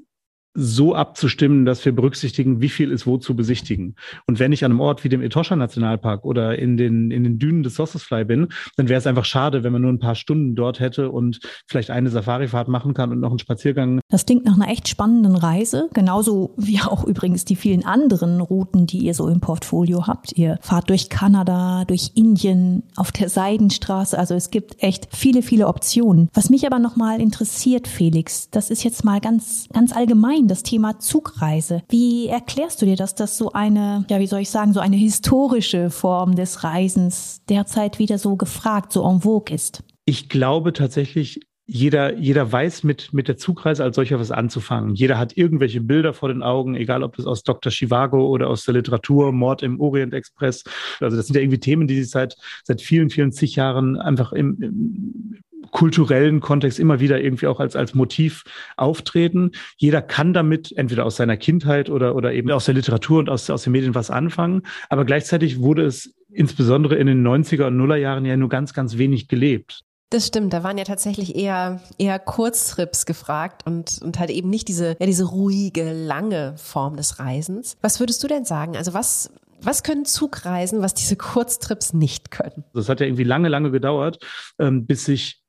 so abzustimmen, dass wir berücksichtigen, wie viel ist wo zu besichtigen. Und wenn ich an einem Ort wie dem Etosha Nationalpark oder in den, in den Dünen des Sossusfly bin, dann wäre es einfach schade, wenn man nur ein paar Stunden dort hätte und vielleicht eine Safarifahrt machen kann und noch einen Spaziergang. Das klingt nach einer echt spannenden Reise, genauso wie auch übrigens die vielen anderen Routen, die ihr so im Portfolio habt. Ihr fahrt durch Kanada, durch Indien, auf der Seidenstraße, also es gibt echt viele, viele Optionen. Was mich aber nochmal interessiert, Felix, das ist jetzt mal ganz, ganz allgemein allgemein das Thema Zugreise. Wie erklärst du dir, dass das so eine, ja, wie soll ich sagen, so eine historische Form des Reisens derzeit wieder so gefragt, so en vogue ist? Ich glaube tatsächlich, jeder, jeder weiß mit, mit der Zugreise als solcher was anzufangen. Jeder hat irgendwelche Bilder vor den Augen, egal ob das aus Dr. Chivago oder aus der Literatur, Mord im Orient Express. Also das sind ja irgendwie Themen, die sich seit, seit vielen, vielen zig Jahren einfach im, im kulturellen Kontext immer wieder irgendwie auch als, als Motiv auftreten. Jeder kann damit entweder aus seiner Kindheit oder, oder eben aus der Literatur und aus, aus den Medien was anfangen. Aber gleichzeitig wurde es insbesondere in den 90er und Nullerjahren ja nur ganz, ganz wenig gelebt. Das stimmt, da waren ja tatsächlich eher, eher Kurztrips gefragt und, und halt eben nicht diese, ja, diese ruhige, lange Form des Reisens. Was würdest du denn sagen? Also was, was können Zugreisen, was diese Kurztrips nicht können? Das hat ja irgendwie lange, lange gedauert, ähm, bis sich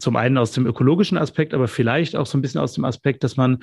zum einen aus dem ökologischen Aspekt, aber vielleicht auch so ein bisschen aus dem Aspekt, dass man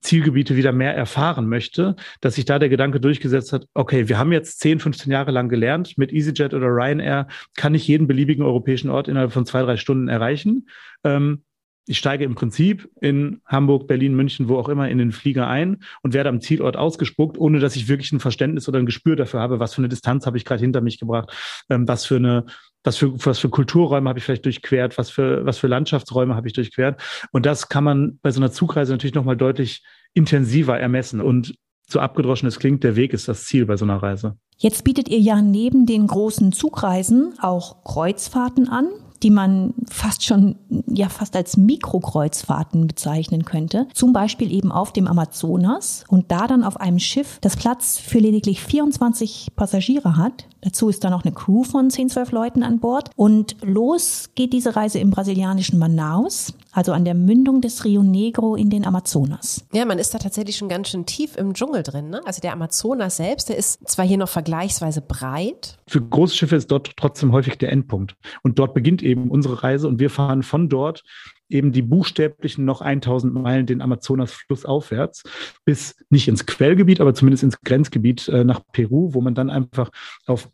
Zielgebiete wieder mehr erfahren möchte, dass sich da der Gedanke durchgesetzt hat, okay, wir haben jetzt 10, 15 Jahre lang gelernt, mit EasyJet oder Ryanair kann ich jeden beliebigen europäischen Ort innerhalb von zwei, drei Stunden erreichen. Ähm, ich steige im Prinzip in Hamburg, Berlin, München, wo auch immer in den Flieger ein und werde am Zielort ausgespuckt, ohne dass ich wirklich ein Verständnis oder ein Gespür dafür habe, was für eine Distanz habe ich gerade hinter mich gebracht, ähm, was für eine was für, was für Kulturräume habe ich vielleicht durchquert, was für, was für Landschaftsräume habe ich durchquert. Und das kann man bei so einer Zugreise natürlich nochmal deutlich intensiver ermessen. Und so abgedroschen es klingt, der Weg ist das Ziel bei so einer Reise. Jetzt bietet ihr ja neben den großen Zugreisen auch Kreuzfahrten an die man fast schon, ja, fast als Mikrokreuzfahrten bezeichnen könnte. Zum Beispiel eben auf dem Amazonas und da dann auf einem Schiff, das Platz für lediglich 24 Passagiere hat. Dazu ist da noch eine Crew von 10, 12 Leuten an Bord. Und los geht diese Reise im brasilianischen Manaus, also an der Mündung des Rio Negro in den Amazonas. Ja, man ist da tatsächlich schon ganz schön tief im Dschungel drin. Ne? Also der Amazonas selbst, der ist zwar hier noch vergleichsweise breit. Für große Schiffe ist dort trotzdem häufig der Endpunkt. Und dort beginnt eben unsere Reise und wir fahren von dort eben die buchstäblichen noch 1000 Meilen den Amazonasfluss aufwärts bis nicht ins Quellgebiet, aber zumindest ins Grenzgebiet äh, nach Peru, wo man dann einfach auf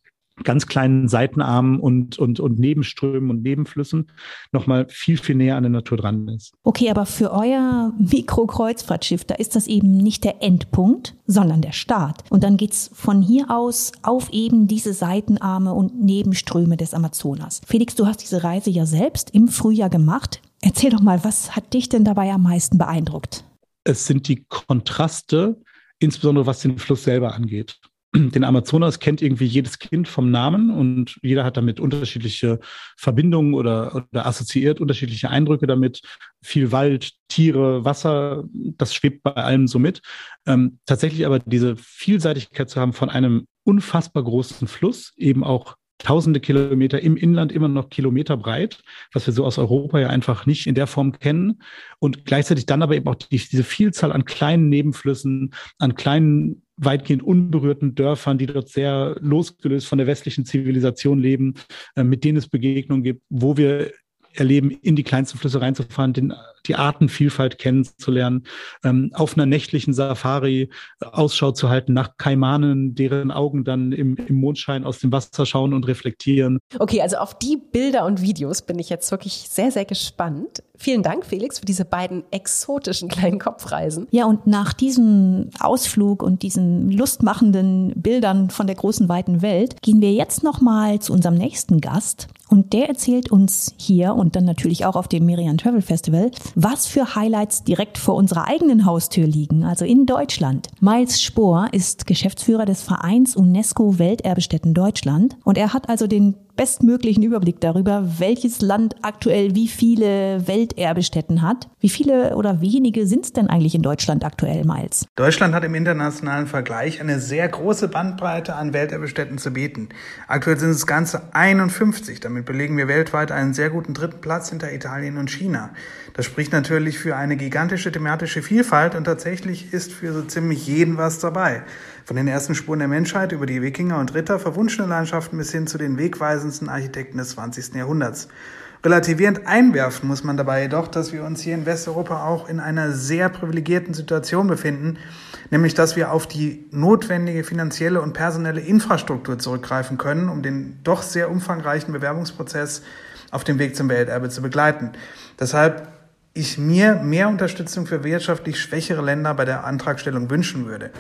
ganz kleinen Seitenarmen und, und, und Nebenströmen und Nebenflüssen nochmal viel, viel näher an der Natur dran ist. Okay, aber für euer Mikrokreuzfahrtschiff, da ist das eben nicht der Endpunkt, sondern der Start. Und dann geht's von hier aus auf eben diese Seitenarme und Nebenströme des Amazonas. Felix, du hast diese Reise ja selbst im Frühjahr gemacht. Erzähl doch mal, was hat dich denn dabei am meisten beeindruckt? Es sind die Kontraste, insbesondere was den Fluss selber angeht den Amazonas kennt irgendwie jedes Kind vom Namen und jeder hat damit unterschiedliche Verbindungen oder, oder assoziiert unterschiedliche Eindrücke damit. Viel Wald, Tiere, Wasser, das schwebt bei allem so mit. Ähm, tatsächlich aber diese Vielseitigkeit zu haben von einem unfassbar großen Fluss, eben auch tausende Kilometer im Inland immer noch Kilometer breit, was wir so aus Europa ja einfach nicht in der Form kennen. Und gleichzeitig dann aber eben auch die, diese Vielzahl an kleinen Nebenflüssen, an kleinen weitgehend unberührten Dörfern, die dort sehr losgelöst von der westlichen Zivilisation leben, äh, mit denen es Begegnungen gibt, wo wir erleben, in die kleinsten Flüsse reinzufahren, den, die Artenvielfalt kennenzulernen, ähm, auf einer nächtlichen Safari Ausschau zu halten nach Kaimanen, deren Augen dann im, im Mondschein aus dem Wasser schauen und reflektieren. Okay, also auf die Bilder und Videos bin ich jetzt wirklich sehr, sehr gespannt. Vielen Dank, Felix, für diese beiden exotischen kleinen Kopfreisen. Ja, und nach diesem Ausflug und diesen lustmachenden Bildern von der großen weiten Welt gehen wir jetzt nochmal zu unserem nächsten Gast. Und der erzählt uns hier und dann natürlich auch auf dem Merian Travel Festival, was für Highlights direkt vor unserer eigenen Haustür liegen, also in Deutschland. Miles Spohr ist Geschäftsführer des Vereins UNESCO Welterbestätten Deutschland und er hat also den bestmöglichen Überblick darüber, welches Land aktuell wie viele Welterbestätten hat. Wie viele oder wenige sind es denn eigentlich in Deutschland aktuell, Miles? Deutschland hat im internationalen Vergleich eine sehr große Bandbreite an Welterbestätten zu bieten. Aktuell sind es ganze 51. Damit belegen wir weltweit einen sehr guten dritten Platz hinter Italien und China. Das spricht natürlich für eine gigantische thematische Vielfalt und tatsächlich ist für so ziemlich jeden was dabei. Von den ersten Spuren der Menschheit über die Wikinger und Ritter, verwunschene Landschaften bis hin zu den wegweisendsten Architekten des 20. Jahrhunderts. Relativierend einwerfen muss man dabei jedoch, dass wir uns hier in Westeuropa auch in einer sehr privilegierten Situation befinden, nämlich dass wir auf die notwendige finanzielle und personelle Infrastruktur zurückgreifen können, um den doch sehr umfangreichen Bewerbungsprozess auf dem Weg zum Welterbe zu begleiten. Deshalb ich mir mehr Unterstützung für wirtschaftlich schwächere Länder bei der Antragstellung wünschen würde.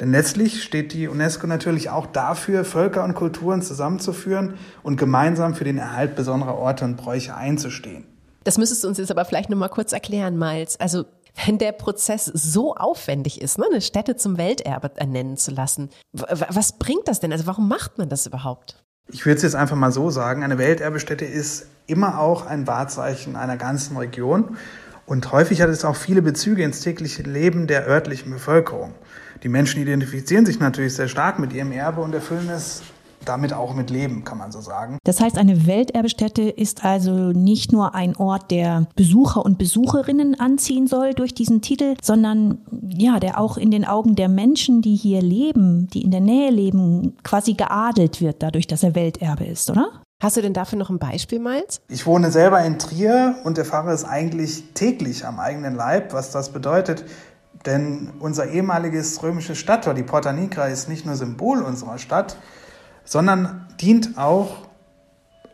Denn letztlich steht die UNESCO natürlich auch dafür, Völker und Kulturen zusammenzuführen und gemeinsam für den Erhalt besonderer Orte und Bräuche einzustehen. Das müsstest du uns jetzt aber vielleicht noch mal kurz erklären, Miles. Also wenn der Prozess so aufwendig ist, ne, eine Stätte zum Welterbe ernennen zu lassen, was bringt das denn? Also warum macht man das überhaupt? Ich würde es jetzt einfach mal so sagen, eine Welterbestätte ist immer auch ein Wahrzeichen einer ganzen Region. Und häufig hat es auch viele Bezüge ins tägliche Leben der örtlichen Bevölkerung. Die Menschen identifizieren sich natürlich sehr stark mit ihrem Erbe und erfüllen es damit auch mit Leben, kann man so sagen. Das heißt, eine Welterbestätte ist also nicht nur ein Ort, der Besucher und Besucherinnen anziehen soll durch diesen Titel, sondern ja, der auch in den Augen der Menschen, die hier leben, die in der Nähe leben, quasi geadelt wird, dadurch, dass er Welterbe ist, oder? Hast du denn dafür noch ein Beispiel, Miles? Ich wohne selber in Trier und erfahre es eigentlich täglich am eigenen Leib, was das bedeutet. Denn unser ehemaliges römisches Stadttor, die Porta Nigra, ist nicht nur Symbol unserer Stadt, sondern dient auch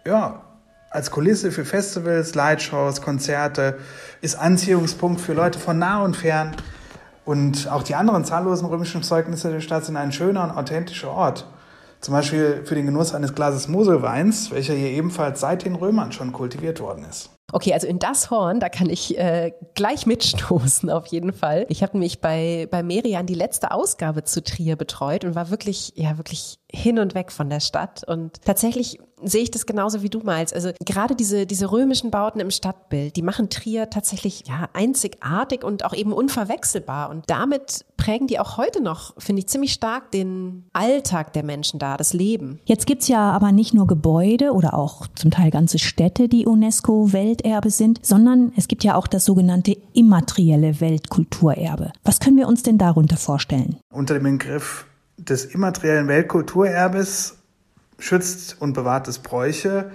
ja, als Kulisse für Festivals, Lightshows, Konzerte, ist Anziehungspunkt für Leute von nah und fern. Und auch die anderen zahllosen römischen Zeugnisse der Stadt sind ein schöner und authentischer Ort. Zum Beispiel für den Genuss eines Glases Moselweins, welcher hier ebenfalls seit den Römern schon kultiviert worden ist. Okay, also in das Horn, da kann ich äh, gleich mitstoßen, auf jeden Fall. Ich habe mich bei, bei Merian die letzte Ausgabe zu Trier betreut und war wirklich, ja, wirklich hin und weg von der Stadt. Und tatsächlich sehe ich das genauso wie du meinst. Also gerade diese, diese römischen Bauten im Stadtbild, die machen Trier tatsächlich ja einzigartig und auch eben unverwechselbar. Und damit prägen die auch heute noch, finde ich, ziemlich stark den Alltag der Menschen da, das Leben. Jetzt gibt's ja aber nicht nur Gebäude oder auch zum Teil ganze Städte, die UNESCO-Welterbe sind, sondern es gibt ja auch das sogenannte immaterielle Weltkulturerbe. Was können wir uns denn darunter vorstellen? Unter dem Begriff des immateriellen Weltkulturerbes schützt und bewahrt es Bräuche,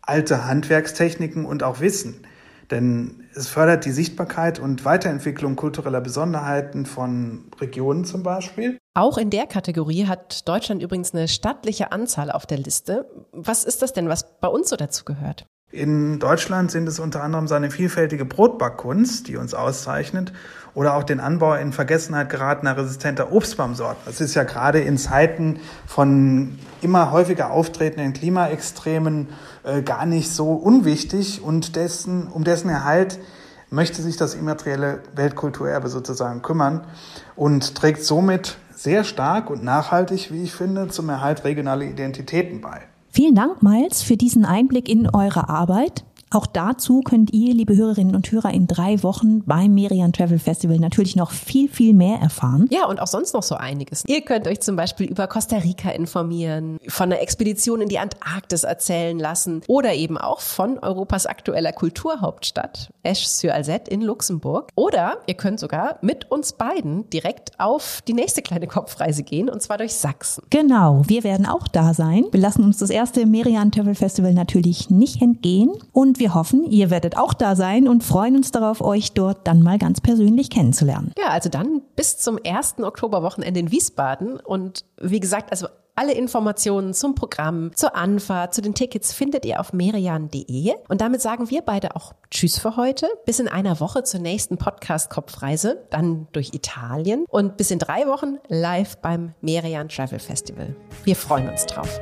alte Handwerkstechniken und auch Wissen. Denn es fördert die Sichtbarkeit und Weiterentwicklung kultureller Besonderheiten von Regionen zum Beispiel. Auch in der Kategorie hat Deutschland übrigens eine stattliche Anzahl auf der Liste. Was ist das denn, was bei uns so dazu gehört? In Deutschland sind es unter anderem seine vielfältige Brotbackkunst, die uns auszeichnet, oder auch den Anbau in Vergessenheit geratener resistenter Obstbaumsorten. Das ist ja gerade in Zeiten von immer häufiger auftretenden Klimaextremen äh, gar nicht so unwichtig und dessen, um dessen Erhalt möchte sich das immaterielle Weltkulturerbe sozusagen kümmern und trägt somit sehr stark und nachhaltig, wie ich finde, zum Erhalt regionaler Identitäten bei. Vielen Dank, Miles, für diesen Einblick in eure Arbeit. Auch dazu könnt ihr, liebe Hörerinnen und Hörer, in drei Wochen beim Merian Travel Festival natürlich noch viel, viel mehr erfahren. Ja, und auch sonst noch so einiges. Ihr könnt euch zum Beispiel über Costa Rica informieren, von einer Expedition in die Antarktis erzählen lassen oder eben auch von Europas aktueller Kulturhauptstadt, Esch-sur-Alzette in Luxemburg. Oder ihr könnt sogar mit uns beiden direkt auf die nächste kleine Kopfreise gehen, und zwar durch Sachsen. Genau, wir werden auch da sein. Wir lassen uns das erste Merian Travel Festival natürlich nicht entgehen und wir hoffen, ihr werdet auch da sein und freuen uns darauf, euch dort dann mal ganz persönlich kennenzulernen. Ja, also dann bis zum ersten Oktoberwochenende in Wiesbaden. Und wie gesagt, also alle Informationen zum Programm, zur Anfahrt, zu den Tickets findet ihr auf merian.de. Und damit sagen wir beide auch Tschüss für heute. Bis in einer Woche zur nächsten Podcast-Kopfreise, dann durch Italien und bis in drei Wochen live beim Merian Travel Festival. Wir freuen uns drauf.